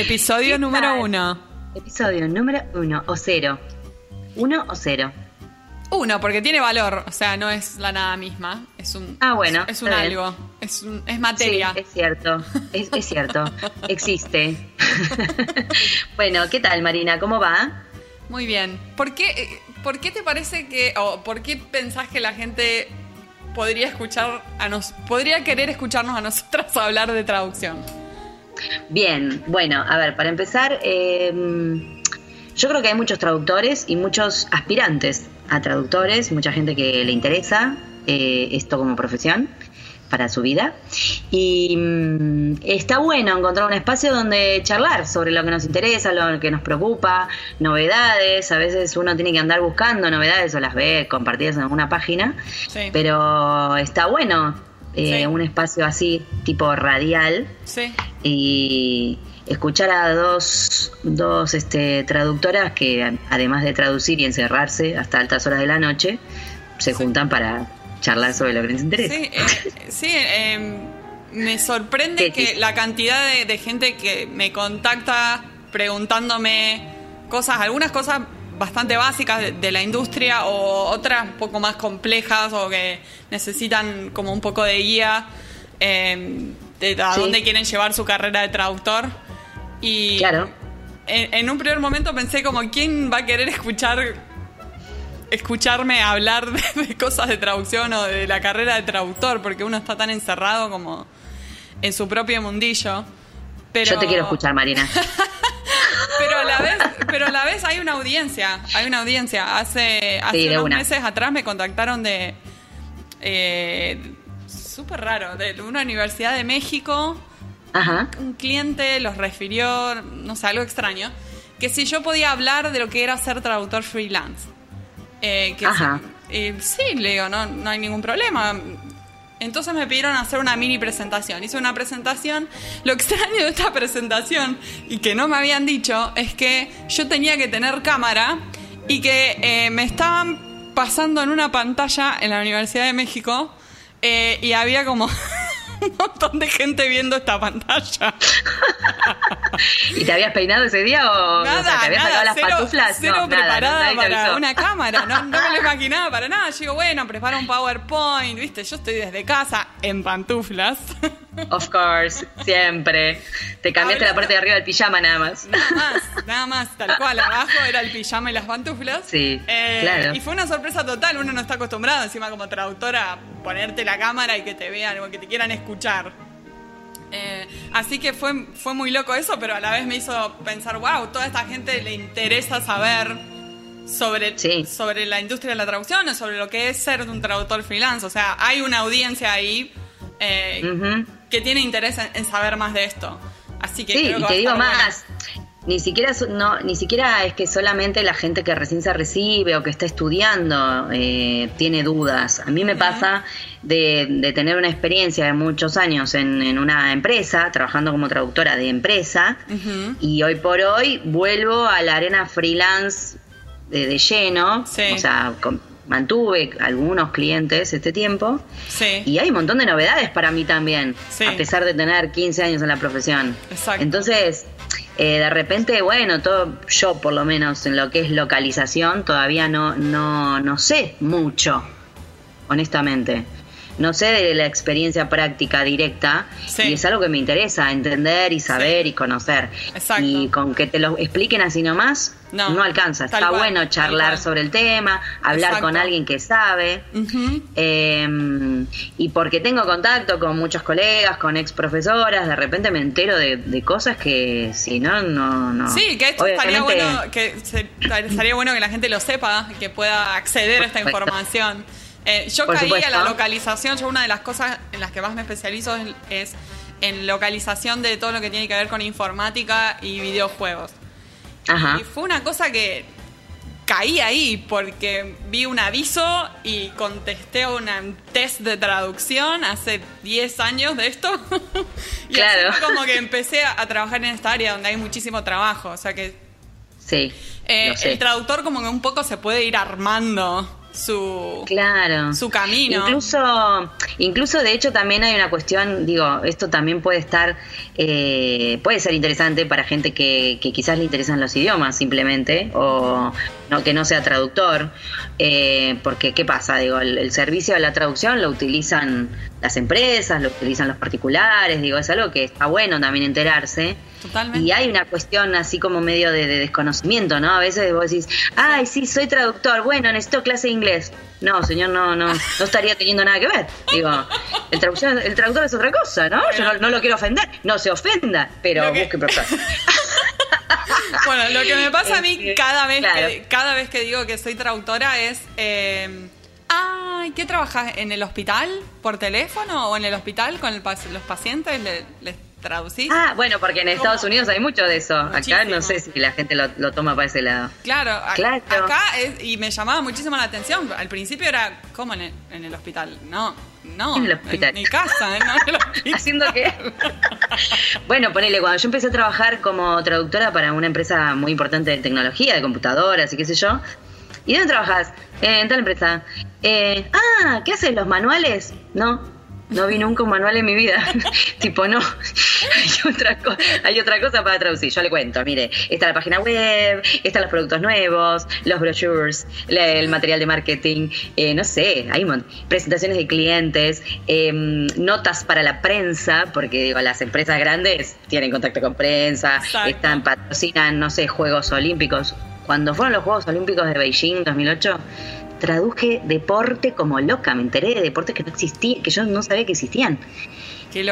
Episodio número uno. Episodio número uno o cero. Uno o cero. Uno, porque tiene valor, o sea, no es la nada misma, es un, Ah, bueno, es un algo, es, un- es materia. Sí, es cierto, es, es cierto, existe. bueno, ¿qué tal Marina? ¿Cómo va? Muy bien. ¿Por qué, eh, ¿Por qué te parece que, o por qué pensás que la gente podría escuchar a nos, podría querer escucharnos a nosotras hablar de traducción? Bien, bueno, a ver, para empezar, eh, yo creo que hay muchos traductores y muchos aspirantes a traductores, mucha gente que le interesa eh, esto como profesión para su vida. Y mm, está bueno encontrar un espacio donde charlar sobre lo que nos interesa, lo que nos preocupa, novedades. A veces uno tiene que andar buscando novedades o las ve compartidas en alguna página. Sí. Pero está bueno eh, Sí. un espacio así, tipo radial, Sí. y escuchar a dos, dos este, traductoras que además de traducir y encerrarse hasta altas horas de la noche, se juntan para charlar sobre lo que les interesa. Sí, eh, sí eh, me sorprende que la cantidad de, de gente que me contacta preguntándome cosas, algunas cosas bastante básicas de, de la industria o otras un poco más complejas o que necesitan como un poco de guía eh, de a Sí. dónde quieren llevar su carrera de traductor. Y Claro. en, en un primer momento pensé como, ¿quién va a querer escuchar escucharme hablar de, de cosas de traducción o de la carrera de traductor, porque uno está tan encerrado como en su propio mundillo. Pero, Yo te quiero escuchar, Marina. Pero a la vez, pero a la vez hay una audiencia, hay una audiencia. Hace, hace Sí, unos una. meses atrás me contactaron de eh, súper raro, de una universidad de México Ajá. un cliente los refirió, no sé, algo extraño, que si yo podía hablar de lo que era ser traductor freelance. Eh, que Ajá. si- eh, sí, le digo, no, no hay ningún problema. Entonces me pidieron hacer una mini presentación. Hice una presentación. Lo extraño de esta presentación, y que no me habían dicho, es que yo tenía que tener cámara y que eh, me estaban pasando en una pantalla en la Universidad de México eh, y había como un montón de gente viendo esta pantalla. ¿Y te habías peinado ese día o, o sea, Nada, te habías nada, las cero, pantuflas? cero no, nada, preparada te para una cámara, no, no me lo imaginaba para nada. Yo digo, bueno, preparo un PowerPoint, viste, yo estoy desde casa en pantuflas. Of course, siempre. Te cambiaste la parte de arriba del pijama nada más. Nada más, nada más, tal cual. Abajo era el pijama y las pantuflas. Sí, Eh, claro. Y fue una sorpresa total. Uno no está acostumbrado, encima como traductora, ponerte la cámara y que te vean o que te quieran escuchar. Eh, así que fue, fue muy loco eso, pero a la vez me hizo pensar, wow, toda esta gente le interesa saber sobre, Sí. sobre la industria de la traducción o sobre lo que es ser un traductor freelance. O sea, hay una audiencia ahí eh, Ujú. que tiene interés en, en saber más de esto. Así que Sí, creo que y te digo bueno. Ni siquiera, no, ni siquiera es que solamente la gente que recién se recibe o que está estudiando eh, tiene dudas. A mí me pasa de, de tener una experiencia de muchos años en, en una empresa, trabajando como traductora de empresa, y hoy por hoy vuelvo a la arena freelance de, de lleno. Sí. O sea, con- mantuve algunos clientes este tiempo. Sí. Y hay un montón de novedades para mí también, Sí. a pesar de tener 15 años en la profesión. Exacto. Entonces, eh, de repente, bueno, todo, yo por lo menos en lo que es localización, todavía no, no, no sé mucho, honestamente. No sé de la experiencia práctica directa Sí. y es algo que me interesa entender y saber y conocer. Exacto. Y con que te lo expliquen así nomás, No, no, alcanza. Está cual, bueno charlar sobre el tema, hablar Exacto. con alguien que sabe. Eh, y porque tengo contacto con muchos colegas, con ex profesoras, de repente me entero de, de cosas que si no, no, no. Sí, que esto estaría bueno que se- estaría bueno que la gente lo sepa, que pueda acceder a esta información. Eh, yo Por caí a la localización, yo una de las cosas en las que más me especializo es, es en localización de todo lo que tiene que ver con informática y videojuegos. Ajá. Y fue una cosa que caí ahí porque vi un aviso y contesté un test de traducción hace 10 años de esto. y Claro. así fue como que empecé a, trabajar en esta área donde hay muchísimo trabajo. O sea que Sí. eh, el traductor como que un poco se puede ir armando su, Claro. su camino. Incluso, incluso de hecho también hay una cuestión, digo, esto también puede estar, eh, puede ser interesante para gente que, que quizás le interesan los idiomas simplemente, o no, que no sea traductor, eh, porque ¿qué pasa? Digo, el, el servicio de la traducción lo utilizan las empresas, lo utilizan los particulares, digo, es algo que está bueno también enterarse. Totalmente. Y hay una cuestión así como medio de, de desconocimiento, ¿no? A veces vos decís, ay, sí, soy traductor, bueno, necesito clase de inglés. No, señor, no, no, no estaría teniendo nada que ver. Digo, el, traducción, el traductor es otra cosa, ¿no? Yo no, no lo quiero ofender, no se ofenda, pero busque profesor. Bueno, lo que me pasa a mí Este, cada vez, claro. que, cada vez que digo que soy traductora es... eh, Ay, ¿qué trabajas? ¿En el hospital? ¿Por teléfono? ¿O en el hospital con el los pacientes? ¿Le- ¿Les traducís? Ah, bueno, porque en Estados Unidos hay mucho de eso. Acá no sé si la gente lo, lo toma para ese lado. Claro, a- Claro. acá es- y me llamaba muchísimo la atención. Al principio era, ¿cómo en el, en el hospital? No, no, En el hospital. mi casa, ¿eh? no en el hospital. Haciendo que. bueno, ponele, cuando yo empecé a trabajar como traductora para una empresa muy importante de tecnología, de computadoras y qué sé yo. ¿Y dónde trabajas? Eh, en tal empresa. Eh, ah, ¿qué haces? ¿Los manuales? No, no vi nunca un manual en mi vida. tipo, no. hay, otra hay otra cosa para traducir. Yo le cuento, mire, está la página web, están los productos nuevos, los brochures, el material de marketing, eh, no sé, hay presentaciones de clientes, eh, notas para la prensa, porque digo, las empresas grandes tienen contacto con prensa, Exacto. están patrocinan, no sé, Juegos Olímpicos. Cuando fueron los Juegos Olímpicos de Beijing 2008, traduje deporte como loca, me enteré de deportes que no existían, que yo no sabía que existían.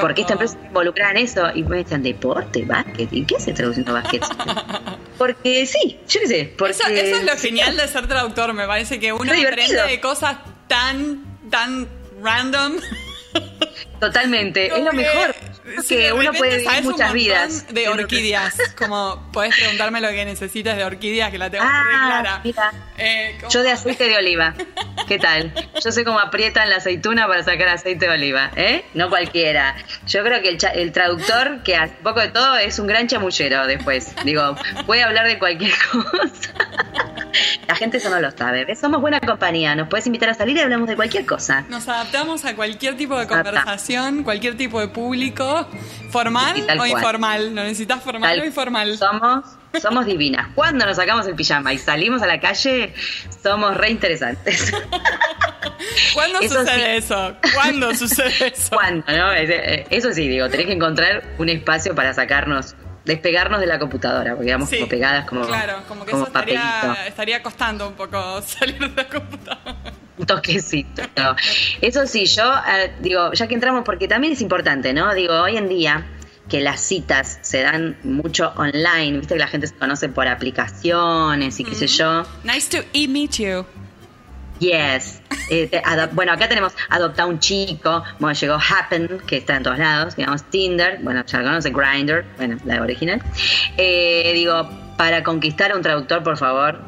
Porque esta empresa se involucraba en eso y me decían, deporte, básquet, ¿y qué hace traduciendo básquet? porque sí, yo qué sé, porque... Eso, eso es lo genial de ser traductor, me parece que uno aprende de cosas tan, tan random. Totalmente, es lo mejor. Sí, que uno puede vivir muchas vidas. De orquídeas, como podés preguntarme lo que necesites de orquídeas, que la tengo Ah, muy clara. mira. Eh, Yo de aceite de oliva. ¿Qué tal? Yo sé cómo aprietan la aceituna para sacar aceite de oliva, ¿eh? No cualquiera. Yo creo que el, cha- el traductor, que hace poco de todo, es un gran chamullero después. Digo, puede hablar de cualquier cosa. La gente eso no lo sabe. ¿ves? Somos buena compañía. Nos puedes invitar a salir y hablamos de cualquier cosa. Nos adaptamos a cualquier tipo de conversación, cualquier tipo de público, formal o cual. informal. Lo necesitas formal Tal- o informal. Somos, somos divinas. Cuando nos sacamos el pijama y salimos a la calle, somos re interesantes. ¿Cuándo Eso sucede sí. eso? ¿Cuándo sucede eso? ¿Cuándo? no? Es- eh, Eso sí, digo, tenés que encontrar un espacio para sacarnos, despegarnos de la computadora, porque vamos Sí, como pegadas como, Claro, como que como eso estaría costando un poco salir de la computadora. Un toquecito. Eso sí, yo eh, digo, ya que entramos, porque también es importante, ¿no? Digo, hoy en día que las citas se dan mucho online, viste que la gente se conoce por aplicaciones y qué sé yo. Nice to e meet you. Yes. Eh, bueno, acá tenemos Adopta un chico. Bueno, llegó Happen, que está en todos lados. Digamos Tinder. Bueno, ya lo conoce. Grindr. Bueno, la original. Eh, digo, para conquistar a un traductor, por favor,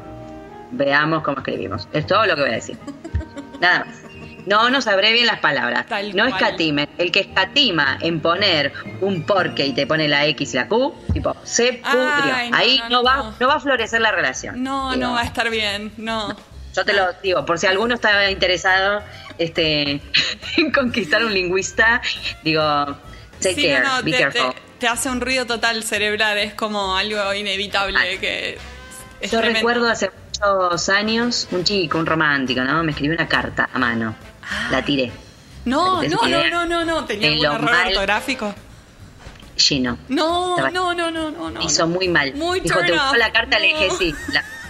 veamos cómo escribimos. Es todo lo que voy a decir. Nada más. No nos abrevien las palabras. Tal no escatimen. El que escatima en poner un porque y te pone la X y la Q, tipo, se pudrió. Ay, no, Ahí no, no, va, no. va a florecer la relación. No, Digo, no va a estar bien, no. yo te lo digo, por si alguno estaba interesado este, en conquistar un lingüista, digo, take Sí, care, be te, careful. te- te hace un ruido total cerebral, es como algo inevitable que Yo tremendo. recuerdo hace muchos años un chico, un romántico, ¿no? Me escribió una carta a mano. La tiré. No, ¿Tenés no, no, no, no, no, tenía lo error ortográfico. Lleno. No, no, no, no, no, hizo muy mal. Muy Dijo, ¿te gustó la carta? Le dije, sí.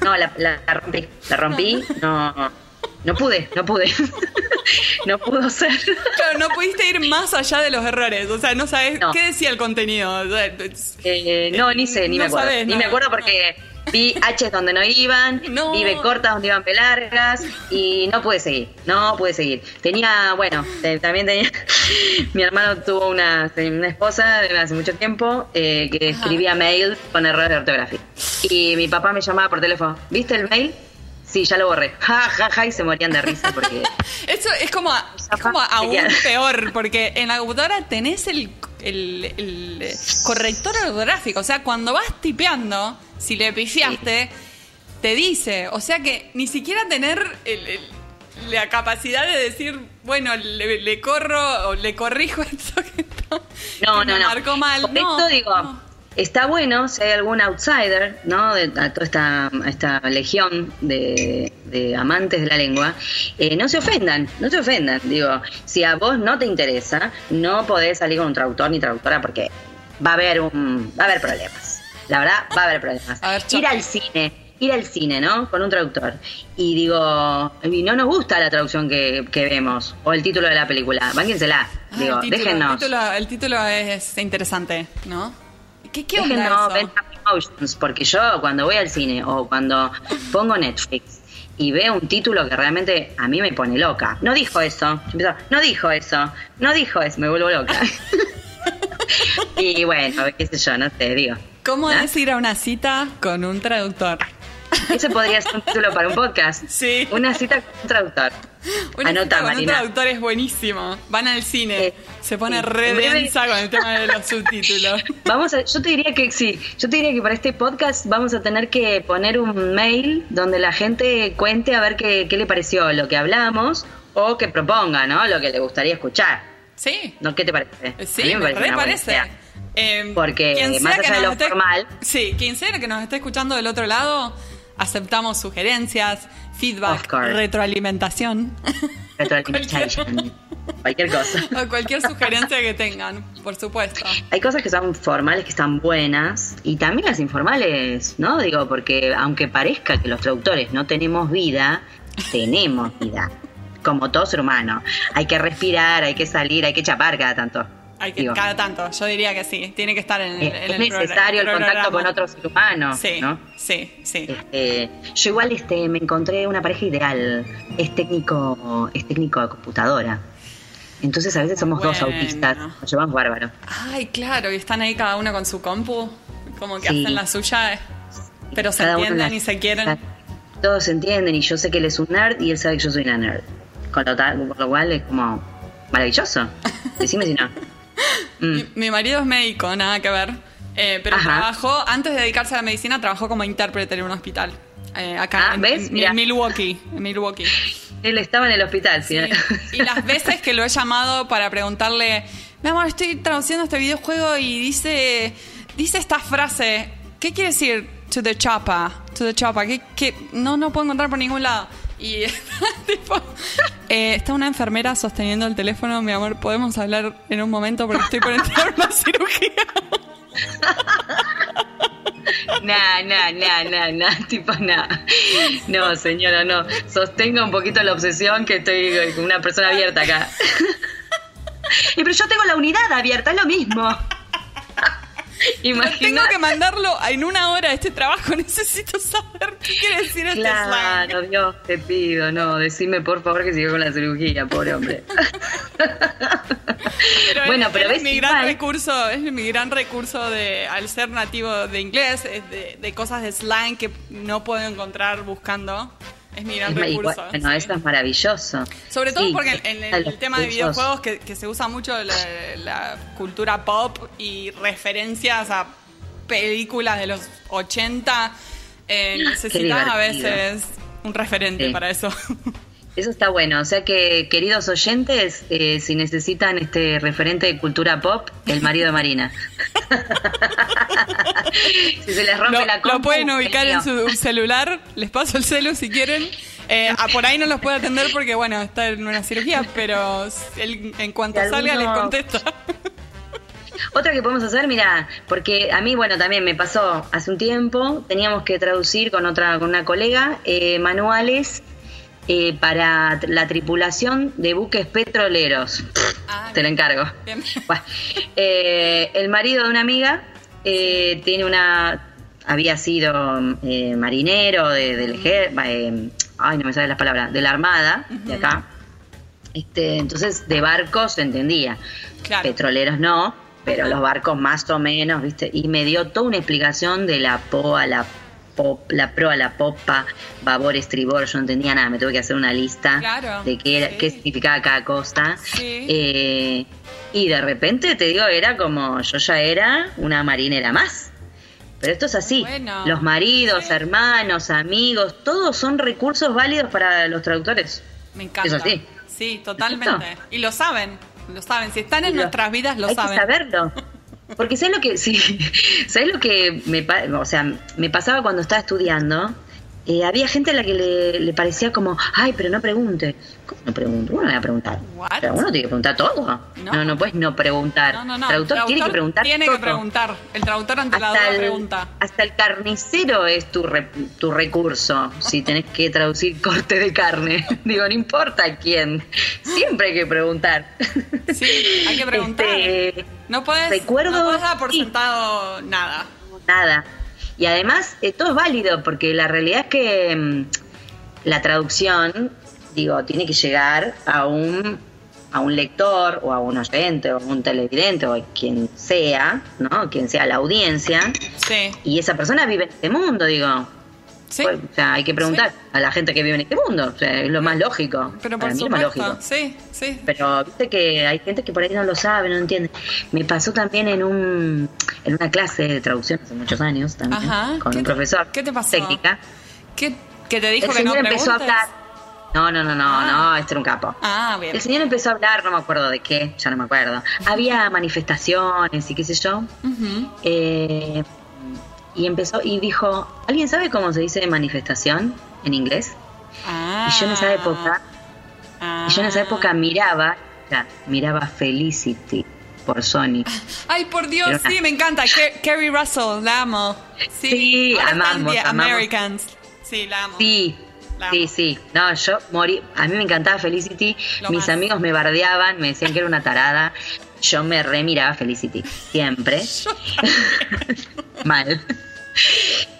No, la, rompí. La rompí. No, no pude, no pude. no pudo ser. Claro, no pudiste ir más allá de los errores, o sea, no sabes No. qué decía el contenido. O sea, es- Eh, no, ni sé, ni No me acuerdo. sabés ni me acuerdo porque vi H donde no iban, No. vi B cortas donde iban B largas y no pude seguir, no pude seguir. Tenía, bueno, también tenía, mi hermano tuvo una, una esposa de hace mucho tiempo eh, que Ajá. escribía mail con errores de ortografía. Y mi papá me llamaba por teléfono, ¿viste el mail? Sí, ya lo borré. Ja, ja, ja, y se morían de risa porque... Eso es como, es como aún peor, porque en la computadora tenés el, el- el, corrector ortográfico. O sea, cuando vas tipeando, si le pifiaste, te dice. O sea que ni siquiera tener el, el- la capacidad de decir, bueno, le, le corro o le corrijo esto que, no, que no, me no. marcó mal. Por no, esto digo, no. está bueno si hay algún outsider, ¿no? De a toda esta, esta legión de, de amantes de la lengua, eh, no se ofendan, no se ofendan. Digo, si a vos no te interesa, no podés salir con un traductor ni traductora porque va a haber un, va a haber problemas. La verdad, va a haber problemas. A ver, Ir al cine, ir al cine, ¿no? Con un traductor. Y digo, y no nos gusta la traducción que, que vemos, o el título de la película. Bánquensela. Ah, Digo, el, título, déjennos. el título, el título es interesante, ¿no? ¿Qué, qué onda Déjenos eso? Emotions, porque yo cuando voy al cine o cuando pongo Netflix y veo un título que realmente a mí me pone loca. No dijo eso. Yo empiezo, no dijo eso. No dijo eso. Me vuelvo loca. y bueno, qué sé yo, no te digo. ¿Cómo ¿Ah? es ir a una cita con un traductor? Ese podría ser un título para un podcast. Sí. Una cita con un traductor. Una Anota, cita con un traductor es buenísimo. Van al cine, Eh, se pone sí. re densa con el tema de los subtítulos. Vamos a, yo te diría que sí, yo te diría que para este podcast vamos a tener que poner un mail donde la gente cuente a ver qué, qué le pareció lo que hablamos o que proponga, ¿no? Lo que le gustaría escuchar. Sí, ¿No? ¿Qué te parece? Eh, sí, mí me, parece parece. Eh, Porque más allá de lo esté- formal- Sí, quien sea que nos esté escuchando del otro lado, aceptamos sugerencias, feedback, retroalimentación. Retroalimentation. Cualquier cosa. o cualquier sugerencia que tengan, por supuesto. Hay cosas que son formales que están buenas y también las informales, ¿no? Digo, porque aunque parezca que los traductores no tenemos vida, tenemos vida. Como todo ser humano. Hay que respirar, hay que salir, hay que chapar cada tanto. Hay que, Digo, cada tanto, yo diría que sí, tiene que estar en, el- es, en el necesario el contacto con otro ser humano, Sí, ¿no? sí, sí. Este, yo igual este, me encontré una pareja ideal. Es técnico, es técnico de computadora. Entonces a veces somos dos autistas. Nos llevamos bárbaro. Ay, claro, y están ahí cada uno con su compu, como que Sí. hacen la suya, eh, pero se Cada entienden y se quieren. Todos se entienden y yo sé que él es un nerd y él sabe que yo soy una nerd. Con lo, tal, por lo cual es como maravilloso. Decime si no. Mm. Mi, mi marido es médico, nada que ver. eh, pero Ajá. trabajó, antes de dedicarse a la medicina, trabajó como intérprete en un hospital. eh, acá Ah, en, ¿ves? en- en Milwaukee. En Milwaukee. Él estaba en el hospital, Sí. Y las veces que lo he llamado para preguntarle, mi amor, estoy traduciendo este videojuego y dice, dice esta frase, ¿qué quiere decir to the chopper? To the ¿qué, qué? No, no puedo encontrar por ningún lado. Y tipo, eh, está una enfermera sosteniendo el teléfono, mi amor, podemos hablar en un momento porque estoy por entrar a una cirugía. Nah, nah, nah, nah, nah, tipo nah. No, señora, no. Sostenga un poquito la obsesión que estoy con una persona abierta acá. Y pero yo tengo la unidad abierta, es lo mismo. Tengo que mandarlo en una hora este trabajo, necesito saber qué quiere decir este slang. Claro, Dios, te pido, no, decime por favor que siga con la cirugía, pobre hombre. Pero bueno, es, pero es ves mi gran igual- recurso, es mi gran recurso de al ser nativo de inglés, es de, de cosas de slang que no puedo encontrar buscando. Es mi gran Es ma- igual- recurso. bueno, sí. eso es maravilloso. Sobre todo Sí, porque en, el, tema de videojuegos que, que se usa mucho la, la cultura pop y referencias a películas de los 80, eh, necesitas a veces un referente Sí. para eso. Eso está bueno. O sea que, queridos oyentes, eh, si necesitan este referente de cultura pop, el marido de Marina. si se les rompe lo, la lo compu, pueden el ubicar en su celular, les paso el celu si quieren. Eh, por ahí no los puede atender porque, bueno, está en una cirugía, pero él, en cuanto salga les contesta. Otra que podemos hacer, mira, porque a mí, bueno, también me pasó hace un tiempo, teníamos que traducir con otra, con una colega, eh, manuales eh, para la tripulación de buques petroleros. Ah, Te lo encargo. bien. Bueno, eh, el marido de una amiga eh, tiene una. Había sido eh, marinero de, del ejército. ay, no me sale las palabras. De la armada, de acá. Este, entonces, de barcos se entendía. Claro. Petroleros no, pero los barcos más o menos, ¿viste? Y me dio toda una explicación de la poa, la pop, la proa, la popa, babor, estribor, yo no entendía nada, me tuve que hacer una lista Claro, de qué, era, sí. qué significaba cada cosa. Sí. Eh, y de repente, te digo, era como, yo ya era una marinera más. Pero esto es así. Bueno. Los maridos, Sí. hermanos, amigos, todos son recursos válidos para los traductores. Me encanta. Sí, totalmente. Y lo saben, lo saben. Si están en nuestras vidas, lo hay saben. que saberlo. Porque ¿sabes lo que, sí, ¿sabes lo que me, o sea, me pasaba cuando estaba estudiando? Eh, había gente a la que le, le parecía como, ay, pero no pregunte. ¿Cómo no pregunto? Uno no va a preguntar. Pero uno tiene que preguntar todo. No. No, no, puedes no preguntar. No, no, no. Traductor, tiene que preguntar Tiene todo. que preguntar. El traductor ante la Hasta duda el, pregunta. hasta el carnicero es tu, re- tu recurso si tenés que traducir corte de carne. Digo, no importa quién. Siempre hay que preguntar. Sí, hay que preguntar. Este, no puedes, recuerdo- no puedes dar por sí. sentado nada. Nada. Y además, eh, todo es válido, porque la realidad es que mm, la traducción, digo, tiene que llegar a un, a un lector o a un oyente o a un televidente o a quien sea, ¿no? Quien sea la audiencia. Sí, Y esa persona vive en este mundo, digo. Sí. Pues, o sea, hay que preguntar a la gente que vive en este mundo. O sea, es lo más lógico. pero Para mí es más lógico. Sí, sí. Pero viste que hay gente que por ahí no lo sabe, no entiende. Me pasó también en un en una clase de traducción hace muchos años también Ajá. con ¿Qué un te- profesor. qué te pasó? Técnica. ¿Qué, qué te dijo El que no señor empezó a hablar. No, no, no, no, Ah. no, este era un capo. Ah, bien. El señor empezó a hablar, no me acuerdo de qué, ya no me acuerdo. Había manifestaciones y qué sé yo. Eh, y empezó y dijo, ¿alguien sabe cómo se dice manifestación en inglés? Ah. Y yo en esa época Ah. Y yo en esa época miraba, o sea, miraba Felicity por Sony. Ay, por Dios, una- sí, me encanta. Ke- Kerry Russell, la amo. Sí, Sí, amamos, amamos. Americans. Sí, la amo. Sí, La sí, sí. No, yo morí. A mí me encantaba Felicity. Lo Mis más. amigos me bardeaban, me decían que era una tarada. Yo me remiraba Felicity, siempre. Mal.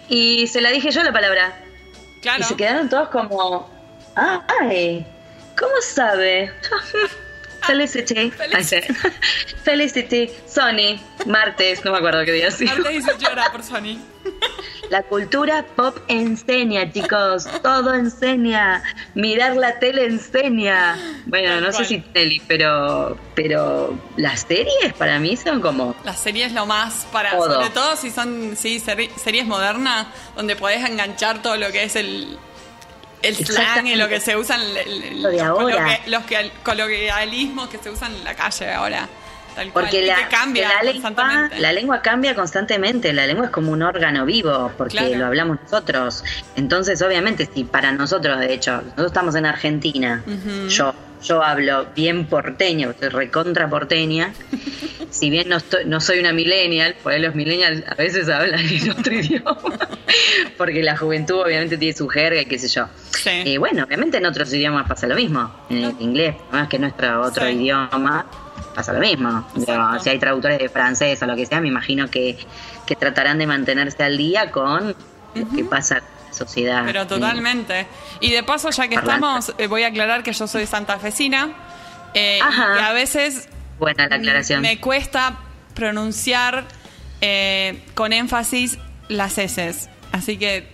Y se la dije yo la palabra. Claro. Y se quedaron todos como, ay, ¿cómo sabe? Felicity. Sí. Felicity, Sony, martes, no me acuerdo qué día sí. Martes dice llora por Sony. La cultura pop enseña, chicos, todo enseña. Mirar la tele enseña. Bueno, no sé si tele, pero pero las series para mí son como La serie es lo más para, Todo. sobre todo si son sí, seri- series modernas, donde podés enganchar todo lo que es el, el slang y lo que se usan, el- el- Lo de los, ahora. coloquialismos que se usan en la calle ahora. Tal cual. Porque la, cambia la lengua, constantemente. la lengua cambia constantemente, la lengua es como un órgano vivo, porque Claro. lo hablamos nosotros. Entonces, obviamente, si para nosotros, de hecho, nosotros estamos en Argentina, yo, yo hablo bien porteño, soy recontra porteña, si bien no, estoy, no soy una millennial, por ahí los millennials a veces hablan en otro idioma, porque la juventud obviamente tiene su jerga y qué sé yo. Sí. Y bueno, obviamente en otros idiomas pasa lo mismo, en el inglés, más que nuestro otro Sí. idioma, pasa lo mismo. Digo, si hay traductores de francés o lo que sea, me imagino que, que tratarán de mantenerse al día con lo que pasa sociedad. Pero Eh, totalmente. Y de paso, ya que Parlante. estamos, eh, voy a aclarar que yo soy santafesina. Eh, Ajá. y a veces buena la aclaración. me cuesta pronunciar eh, con énfasis las S. Así que,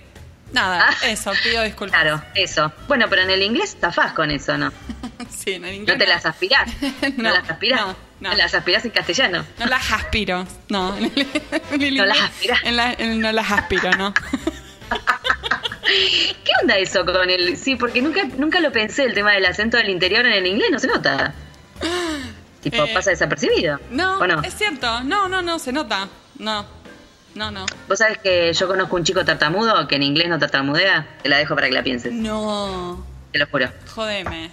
nada, Ah. eso, pido disculpas. Claro, eso. Bueno, pero en el inglés zafás con eso, ¿no? Sí, en el inglés. No te las aspirás. No, No, las aspirás. no, no. Las aspirás en castellano. No las aspiro, no. En el- en el No las aspirás. en la- en- no las aspiro, ¿no? ¿Qué onda eso con el.? Sí, porque nunca, nunca lo pensé, el tema del acento del interior en el inglés no se nota. Tipo, Eh, pasa desapercibido. No, ¿O no? es cierto. No, no, no, se nota. No, no, no. Vos sabés que yo conozco un chico tartamudo que en inglés no tartamudea. Te la dejo para que la pienses. No, Te lo juro. jodeme.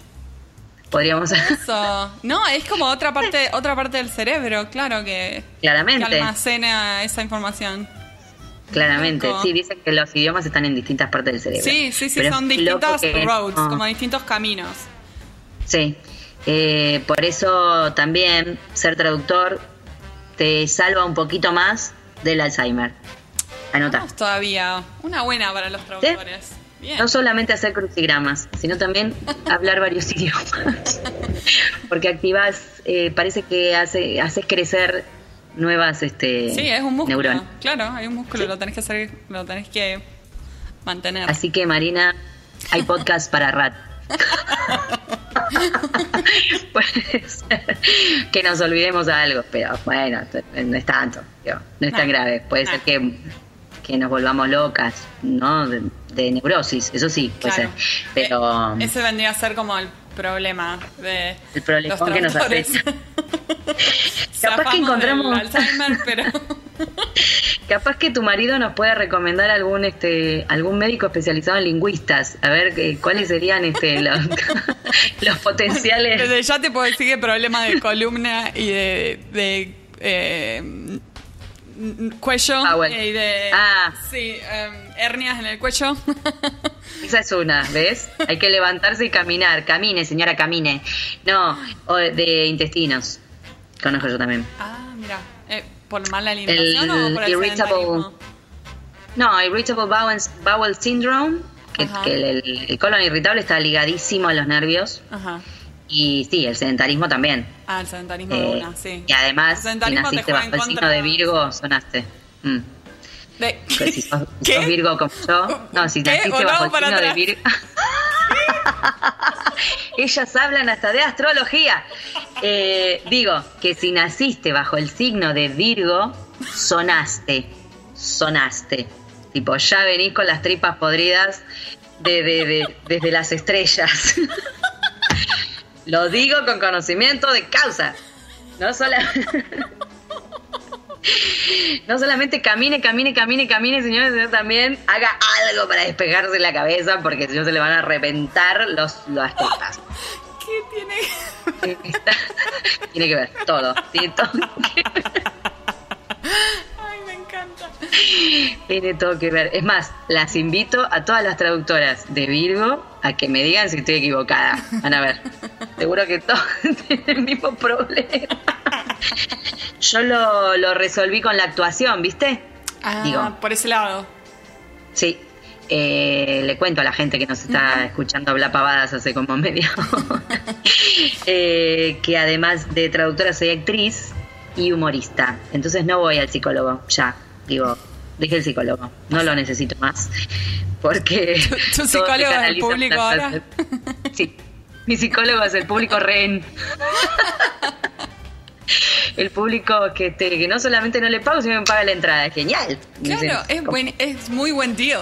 Podríamos. Eso. No, es como otra parte, otra parte del cerebro, claro que, que claramente. almacena esa información. Claramente. Sí, dicen que los idiomas están en distintas partes del cerebro. Sí, sí, sí, Pero son que roads, no. como distintos caminos. Sí. Eh, por eso también ser traductor te salva un poquito más del Alzheimer. Anota. Vamos todavía. Una buena para los traductores. Bien. No solamente hacer crucigramas, sino también hablar varios idiomas. Porque activas, eh, parece que hace, haces crecer nuevas este, Sí, es un músculo. neuronas. Claro, hay un músculo, Sí. lo tenés que hacer, lo tenés que mantener. Así que Marina, hay podcast para rat. Puede ser que nos olvidemos de algo, pero bueno, no es tanto, digo, no es tan grave. Puede ser que, que nos volvamos locas, ¿no? De, de neurosis, eso sí, puede Claro. ser. Pero Eh, ese vendría a ser como el problema de El problemón los que nos afecta. Capaz que encontramos- Alzheimer, pero capaz que tu marido nos puede recomendar algún este algún médico especializado en lingüistas, a ver eh, cuáles serían este los, los potenciales. desde ya te puedo decir que problemas de columna y de, de, eh, cuello y de Ah. sí, em, hernias en el cuello. Esa es una, ¿ves? Hay que levantarse y caminar. Camine, señora, camine. No, o de intestinos. Conozco yo también. ah, mira, eh, por mala alimentación El o por el irritable-? No, Irritable Bowel, bowel Syndrome, que, el, el- el colon irritable está ligadísimo a los nervios. Ajá. Y sí, el sedentarismo también. Ah, el sedentarismo Eh, de una, sí. Y además, si naciste bajo el signo de Virgo, sonaste. Mm. De- Pues si sos, si ¿Qué? sos Virgo como yo, no, si ¿Qué? naciste Volvamos bajo el signo de. Virgo. Ellas hablan hasta de astrología. Eh, digo que si naciste bajo el signo de Virgo, sonaste, sonaste. Tipo, ya venís con las tripas podridas de, de- de- desde las estrellas. Lo digo con conocimiento de causa. No solamente. No solamente camine, camine, camine, camine, señores, sino también haga algo para despejarse la cabeza, porque si no se le van a reventar los, las tripas. ¿Qué tiene? Tiene que ver, todo. Tiene todo, que ver, me encanta. tiene todo que ver. Es más, las invito a todas las traductoras de Virgo a que me digan si estoy equivocada. Van a ver. Seguro que todos tienen el mismo problema. Yo lo, lo resolví con la actuación, ¿viste? Ah, Digo. por ese lado. Sí, eh, le cuento a la gente que nos está escuchando hablar pavadas hace como media hora, eh, que además de traductora soy actriz y humorista. Entonces no voy al psicólogo, ya, digo, dejé el psicólogo, no lo necesito más. Porque... ¿Tu- psicólogo es el público ahora? Sí, mi psicólogo es el público rehén. El público que, te, que no solamente no le pago, sino me paga la entrada. Genial. Claro, es, buen, es muy buen deal.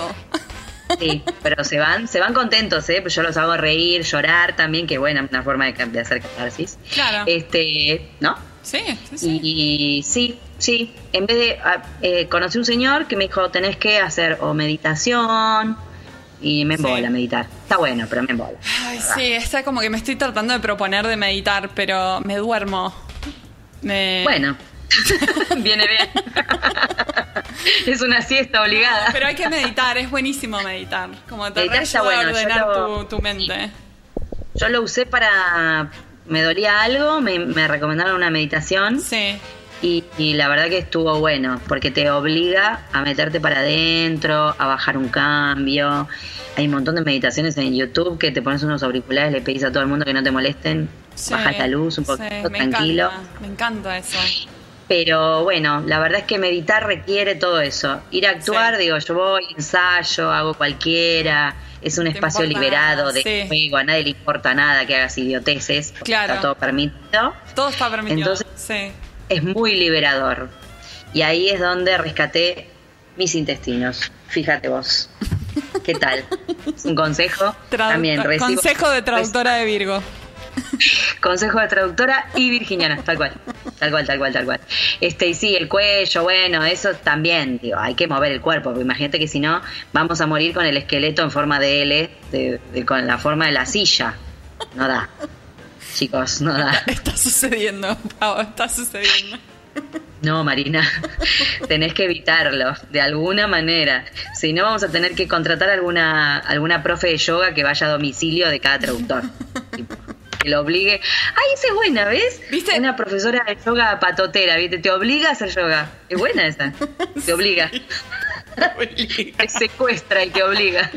Sí, pero se van, se van contentos, ¿eh? Pues yo los hago reír, llorar también, que buena, una forma de, de hacer catarsis. Claro. Este, ¿no? Sí, sí, sí. Y, sí, sí, en vez de, eh, conocí un señor que me dijo, tenés que hacer o meditación, y me Sí. embola meditar. Está bueno, pero me embola. Ay, sí, está como que me estoy tratando de proponer de meditar, pero me duermo. Me... Bueno, viene bien. es una siesta obligada. Pero hay que meditar, es buenísimo meditar. Como te Meditar está bueno, yo ordenar lo- tu, tu mente. Yo lo usé para, me dolía algo, me, me recomendaron una meditación. Sí. Y, y la verdad que estuvo bueno, porque te obliga a meterte para adentro, a bajar un cambio. Hay un montón de meditaciones en YouTube que te pones unos auriculares, le pedís a todo el mundo que no te molesten, sí, bajas la luz un sí, poquito, me tranquilo. Encanta, me encanta eso. Pero bueno, la verdad es que meditar requiere todo eso. Ir a actuar, Sí. digo, yo voy, ensayo, hago cualquiera. Es un espacio liberado nada, de sí. juego, a nadie le importa nada que hagas idioteces, Claro. está todo permitido. Todo está permitido. Entonces- sí. Es muy liberador. Y ahí es donde rescaté mis intestinos. Fíjate vos. ¿Qué tal? Un consejo. Tradu- También recibo- Consejo de traductora de Virgo. Consejo de traductora y virginiana, tal cual. Tal cual, tal cual, tal cual. Este, y sí, el cuello, bueno, eso también, digo, hay que mover el cuerpo, porque imagínate que si no, vamos a morir con el esqueleto en forma de L, de- de- con la forma de la silla. No da. Chicos, no da. Está sucediendo, Pau, está sucediendo. No, Marina, tenés que evitarlo de alguna manera. Si no, vamos a tener que contratar alguna alguna profe de yoga que vaya a domicilio de cada traductor. Que lo obligue. Ay, esa es buena, ¿ves? ¿Viste? Una profesora de yoga patotera, ¿viste? Te obliga a hacer yoga. Es buena esa. Te obliga. Te secuestra y te obliga.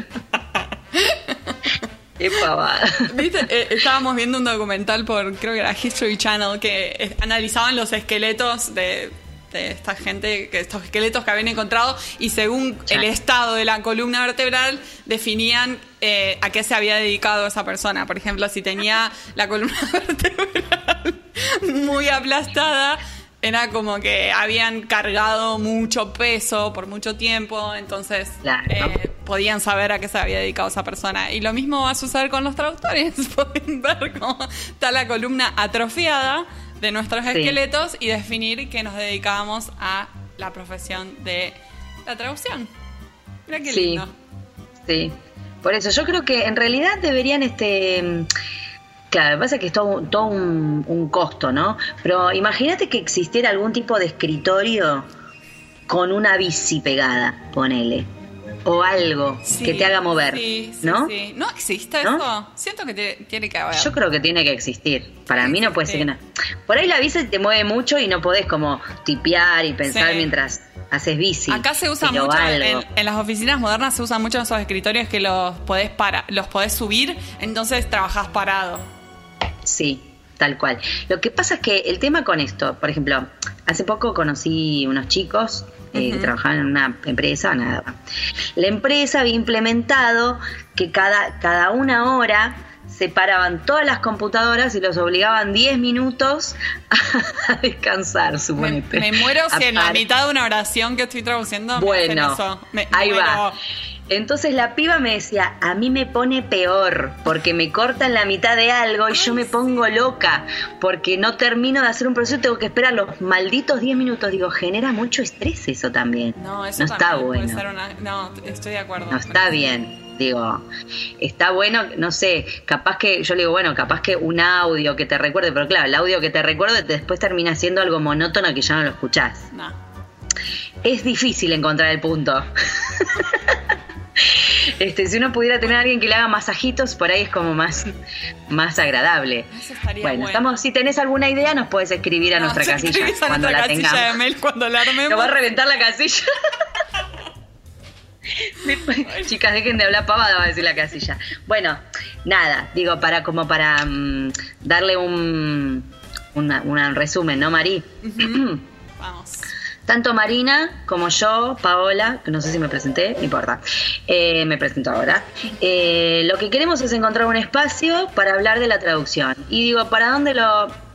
Qué pavada. ¿Viste? Eh, estábamos viendo un documental por, creo que era History Channel, que eh, analizaban los esqueletos de, de esta gente, que estos esqueletos que habían encontrado, y según el estado de la columna vertebral, definían eh, a qué se había dedicado esa persona. Por ejemplo, si tenía la columna vertebral muy aplastada, era como que habían cargado mucho peso por mucho tiempo, entonces Claro. eh, podían saber a qué se había dedicado esa persona. Y lo mismo va a suceder con los traductores. Pueden ver cómo está la columna atrofiada de nuestros Sí. esqueletos y definir que nos dedicábamos a la profesión de la traducción. Mira qué Sí. lindo. Sí, por eso yo creo que en realidad deberían, este, claro, lo que pasa es que es todo, un- todo un, un costo, ¿no? Pero imagínate que existiera algún tipo de escritorio con una bici pegada, ponele, o algo Sí, que te haga mover, sí, sí, ¿no? ¿No existe ¿No? eso? Siento que te- tiene que haber. Yo creo que tiene que existir. Para mí no puede ser que no. Por ahí la bici te mueve mucho y no podés como tipear y pensar mientras haces bici. Acá se usa mucho, en, en las oficinas modernas se usan mucho esos escritorios que los podés, para, los podés subir, entonces trabajás parado. Sí, tal cual. Lo que pasa es que el tema con esto, por ejemplo, hace poco conocí unos chicos eh, que trabajaban en una empresa, nada. La empresa había implementado que cada, cada una hora separaban todas las computadoras y los obligaban 10 minutos a descansar, suponete. me muero si en la mitad de una oración que estoy traduciendo me bueno, hacen eso. Me ahí muero. va. Entonces la piba me decía, a mí me pone peor, porque me cortan la mitad de algo y yo me pongo loca, porque no termino de hacer un proceso y tengo que esperar los malditos 10 minutos. Digo, genera mucho estrés eso también. No, eso está también puede bueno. una... No, estoy de acuerdo. No está bien. Digo, está bueno, no sé, capaz que, yo le digo, bueno, capaz que un audio que te recuerde, pero claro, el audio que te recuerde después termina siendo algo monótono que ya no lo escuchás. No. es difícil encontrar el punto. Este, si uno pudiera tener a alguien que le haga masajitos, por ahí es como más, más agradable. Eso bueno, bueno. estamos, si tenés alguna idea, nos puedes escribir a No, nuestra casilla cuando la tengamos. de mail cuando la va a reventar la casilla. Chicas, dejen de hablar pavada, va a decir la casilla. Bueno, nada, digo, para como para mm, darle un, una- un resumen, ¿no, Mari? Vamos. Tanto Marina como yo, Paola, que no sé si me presenté, no importa, eh, me presento ahora. Eh, lo que queremos es encontrar un espacio para hablar de la traducción. Y digo, ¿para dónde lo...?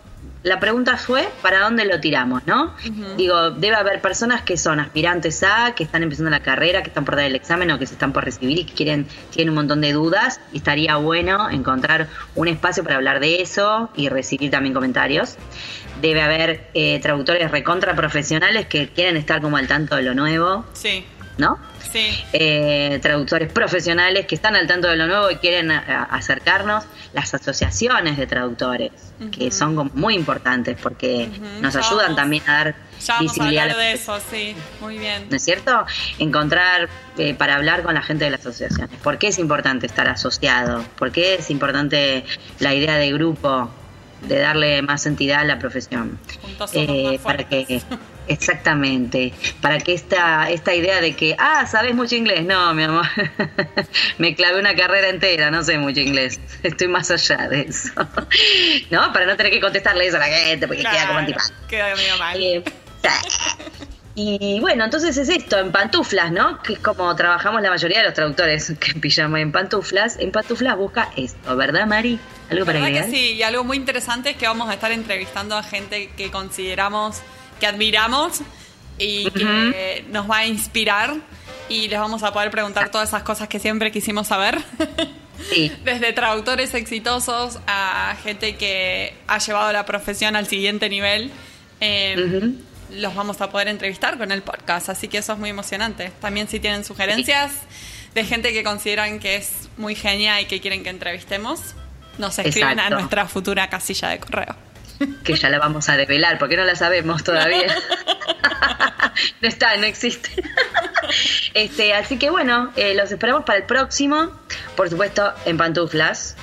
La pregunta fue, ¿para dónde lo tiramos, no? Digo, debe haber personas que son aspirantes a, que están empezando la carrera, que están por dar el examen o que se están por recibir y que quieren, tienen un montón de dudas. Y estaría bueno encontrar un espacio para hablar de eso y recibir también comentarios debe haber eh, traductores recontra profesionales que quieren estar como al tanto de lo nuevo, Sí, ¿no? Sí. Eh, traductores profesionales que están al tanto de lo nuevo y quieren a- a- acercarnos, las asociaciones de traductores, que son como muy importantes porque nos ya ayudan vamos. también a dar Ya vamos visibilidad. hablar a de eso, sí. Muy bien. ¿No es cierto? Encontrar eh, para hablar con la gente de las asociaciones. ¿Por qué es importante estar asociado? ¿Por qué es importante la idea de grupo, de darle más entidad a la profesión? Eh, para que. exactamente para que esta esta idea de que ah sabes mucho inglés no mi amor me clavé una carrera entera no sé mucho inglés estoy más allá de eso no para no tener que contestarle eso a la gente porque queda como antipático Queda medio mal. eh, y bueno, entonces es esto, en pantuflas, ¿no? Que es como trabajamos la mayoría de los traductores que pijama en pantuflas. En pantuflas busca esto, ¿verdad, Mari? ¿Algo para ¿Verdad agregar? que sí? Y algo muy interesante es que vamos a estar entrevistando a gente que consideramos, que admiramos y que nos va a inspirar y les vamos a poder preguntar todas esas cosas que siempre quisimos saber. Sí, Desde traductores exitosos a gente que ha llevado la profesión al siguiente nivel. eh, Ujú. Los vamos a poder entrevistar con el podcast, así que eso es muy emocionante. También si tienen sugerencias de gente que consideran que es muy genia y que quieren que entrevistemos, nos escriben Exacto. a nuestra futura casilla de correo. Que ya la vamos a develar, porque no la sabemos todavía. no está, no existe. este, así que bueno, eh, los esperamos para el próximo, por supuesto, en pantuflas.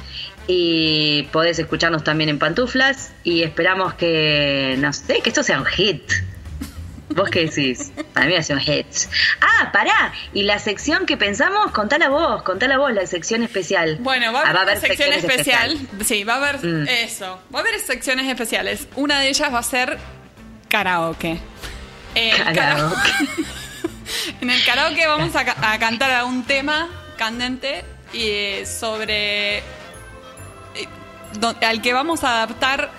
Y podés escucharnos también en pantuflas. Y esperamos que, no sé, que esto sea un hit. ¿Vos qué decís? Para mí va a ser un hit. Ah, pará. Y la sección que pensamos, contala vos, contala vos, la sección especial. Bueno, va a Ah, haber, una sección especial. Sí, va a haber Mm. eso. Va a haber secciones especiales. Una de ellas va a ser karaoke. Eh, Karaoke. en el karaoke vamos a, ca- a cantar a un tema candente y eh, sobre eh, al que vamos a adaptar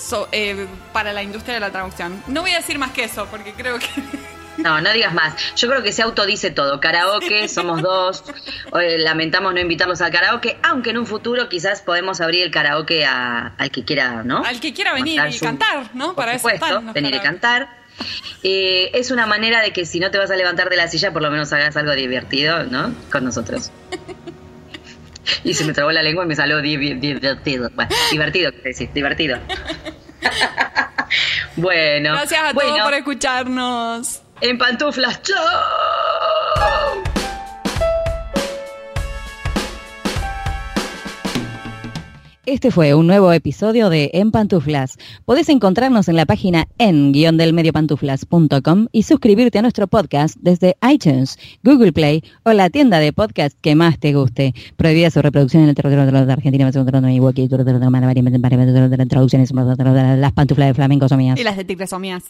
so- eh, para la industria de la traducción. No voy a decir más que eso, porque creo que... No, no digas más. Yo creo que se autodice todo. Karaoke, somos dos. Eh, lamentamos no invitarlos al karaoke, aunque en un futuro quizás podemos abrir el karaoke a- al que quiera, ¿no? Al que quiera venir y su- cantar, ¿no? Por Para eso supuesto, están los venir y cantar. Eh, es una manera de que si no te vas a levantar de la silla, por lo menos hagas algo divertido, ¿no? Con nosotros. Y se me trabó la lengua y me salió di- di- divertido. Bueno, divertido, divertido. bueno. Gracias a bueno, todos por escucharnos. En pantuflas, ¡chao! Este fue un nuevo episodio de En Pantuflas. Podés encontrarnos en la página en-delmediopantuflas.com y suscribirte a nuestro podcast desde iTunes, Google Play o la tienda de podcast que más te guste. Prohibida su reproducción en el territorio de Argentina, las pantuflas de flamenco son mías. Y las de tigres son mías.